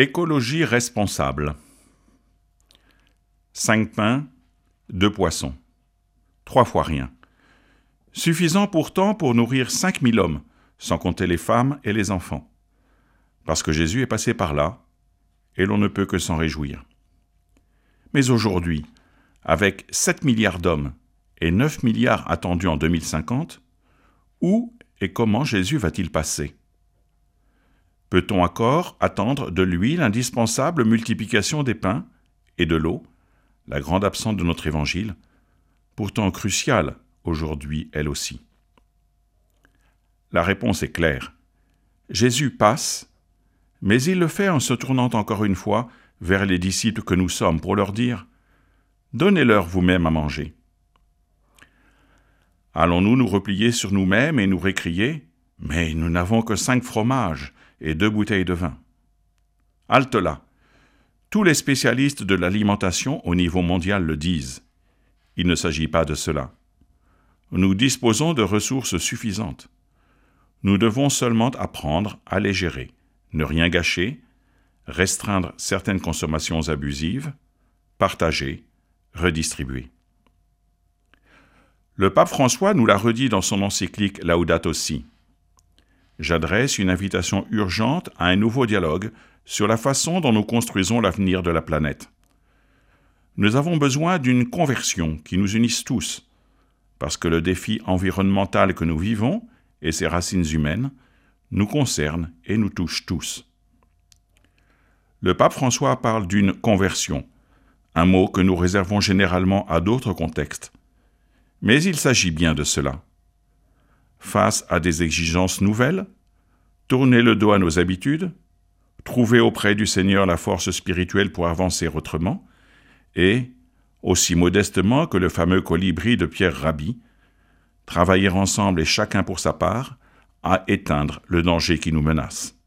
Écologie responsable. Cinq pains, deux poissons. Trois fois rien. Suffisant pourtant pour nourrir cinq mille hommes, sans compter les femmes et les enfants. Parce que Jésus est passé par là, et l'on ne peut que s'en réjouir. Mais aujourd'hui, avec 7 milliards d'hommes et 9 milliards attendus en 2050, où et comment Jésus va-t-il passer? Peut-on encore attendre de lui l'indispensable multiplication des pains et de l'eau, la grande absente de notre évangile, pourtant cruciale aujourd'hui elle aussi? La réponse est claire. Jésus passe, mais il le fait en se tournant encore une fois vers les disciples que nous sommes pour leur dire Donnez-leur vous-même à manger. Allons-nous nous replier sur nous-mêmes et nous récrier Mais nous n'avons que cinq fromages et deux bouteilles de vin. Halte là. Tous les spécialistes de l'alimentation au niveau mondial le disent. Il ne s'agit pas de cela. Nous disposons de ressources suffisantes. Nous devons seulement apprendre à les gérer, ne rien gâcher, restreindre certaines consommations abusives, partager, redistribuer. Le pape François nous l'a redit dans son encyclique Laudato Si. J'adresse une invitation urgente à un nouveau dialogue sur la façon dont nous construisons l'avenir de la planète. Nous avons besoin d'une conversion qui nous unisse tous, parce que le défi environnemental que nous vivons et ses racines humaines nous concerne et nous touche tous. Le pape François parle d'une conversion, un mot que nous réservons généralement à d'autres contextes. Mais il s'agit bien de cela. Face à des exigences nouvelles, tourner le dos à nos habitudes, trouver auprès du Seigneur la force spirituelle pour avancer autrement, et, aussi modestement que le fameux colibri de Pierre Rabhi, travailler ensemble et chacun pour sa part à éteindre le danger qui nous menace.